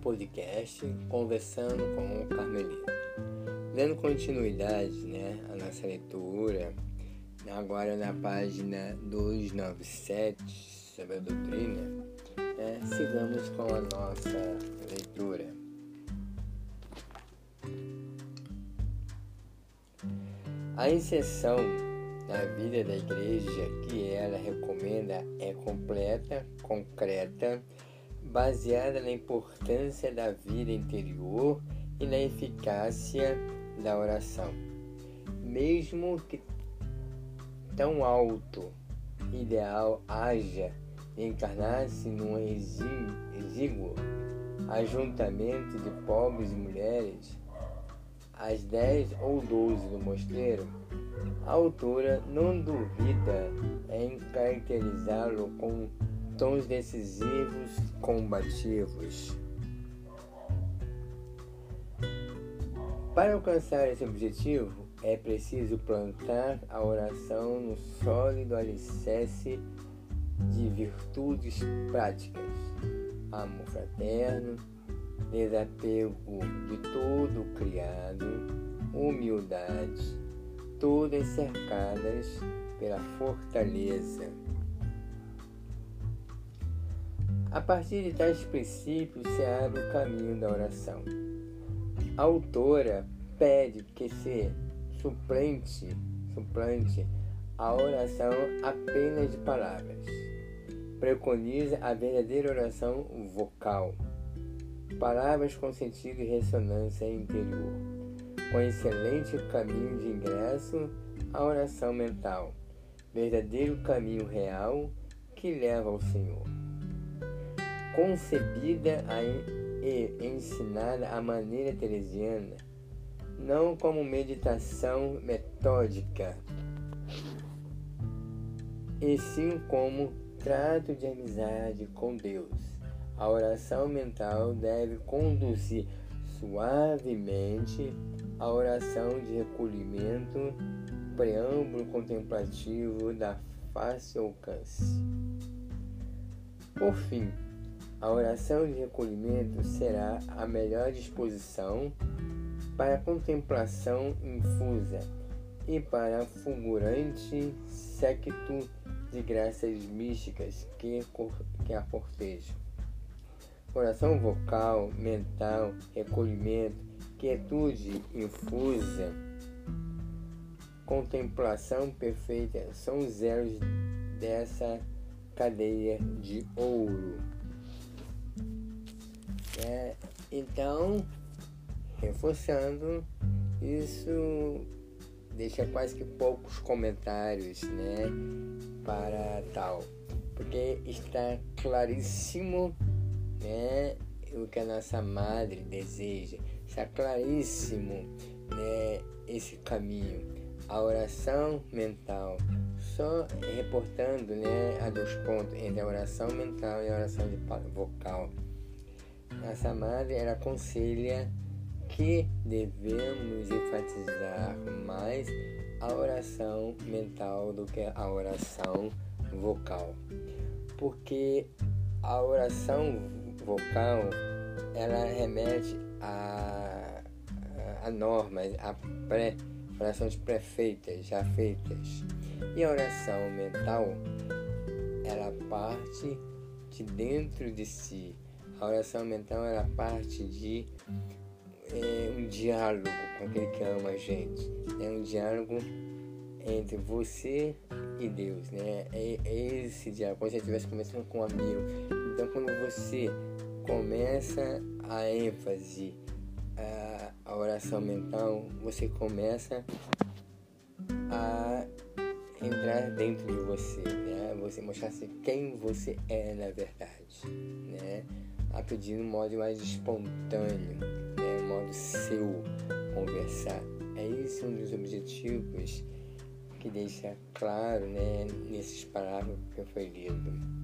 podcast conversando com o Carmelino. Dando continuidade né, à nossa leitura, agora na página 297 sobre a doutrina, né, sigamos com a nossa leitura. A inserção na vida da igreja que ela recomenda é completa, concreta, baseada na importância da vida interior e na eficácia da oração. Mesmo que tão alto ideal haja encarnar-se num exíguo ajuntamento de pobres e mulheres, às dez ou doze do mosteiro, a autora não duvida em caracterizá-lo com tons decisivos combativos. Para alcançar esse objetivo, é preciso plantar a oração no sólido alicerce de virtudes práticas, amor fraterno, desapego de todo o criado, humildade, todas cercadas pela fortaleza A partir de tais princípios se abre o caminho da oração. A autora pede que se suplente, suplante a oração apenas de palavras. Preconiza a verdadeira oração vocal. Palavras com sentido e ressonância interior. Com excelente caminho de ingresso à oração mental. Verdadeiro caminho real que leva ao Senhor concebida e ensinada à maneira teresiana, não como meditação metódica, e sim como trato de amizade com Deus. A oração mental deve conduzir suavemente a oração de recolhimento, preâmbulo contemplativo da fácil alcance. Por fim, a oração de recolhimento será a melhor disposição para a contemplação infusa e para a fulgurante séquito de graças místicas que, que a cortejam. Oração vocal, mental, recolhimento, quietude infusa, contemplação perfeita são os zeros dessa cadeia de ouro. É, então, reforçando, isso deixa quase que poucos comentários né, para tal, porque está claríssimo né, o que a nossa madre deseja, está claríssimo né, esse caminho, a oração mental. Só reportando né, a dois pontos entre a oração mental e a oração vocal. Nossa madre ela aconselha que devemos enfatizar mais a oração mental do que a oração vocal. Porque a oração vocal ela remete a, a, a normas, a pré, orações pré-feitas, já feitas. E a oração mental ela parte de dentro de si a oração mental era parte de é, um diálogo com aquele que ama a gente. É um diálogo entre você e Deus, né? É, é esse diálogo, como se estivesse conversando com um amigo. Então, quando você começa a ênfase a, a oração mental, você começa a entrar dentro de você, né? Você mostrar-se quem você é na verdade, né? A pedir um modo mais espontâneo, né? um modo seu conversar. É esse um dos objetivos que deixa claro né, nesses parágrafos que foi lido.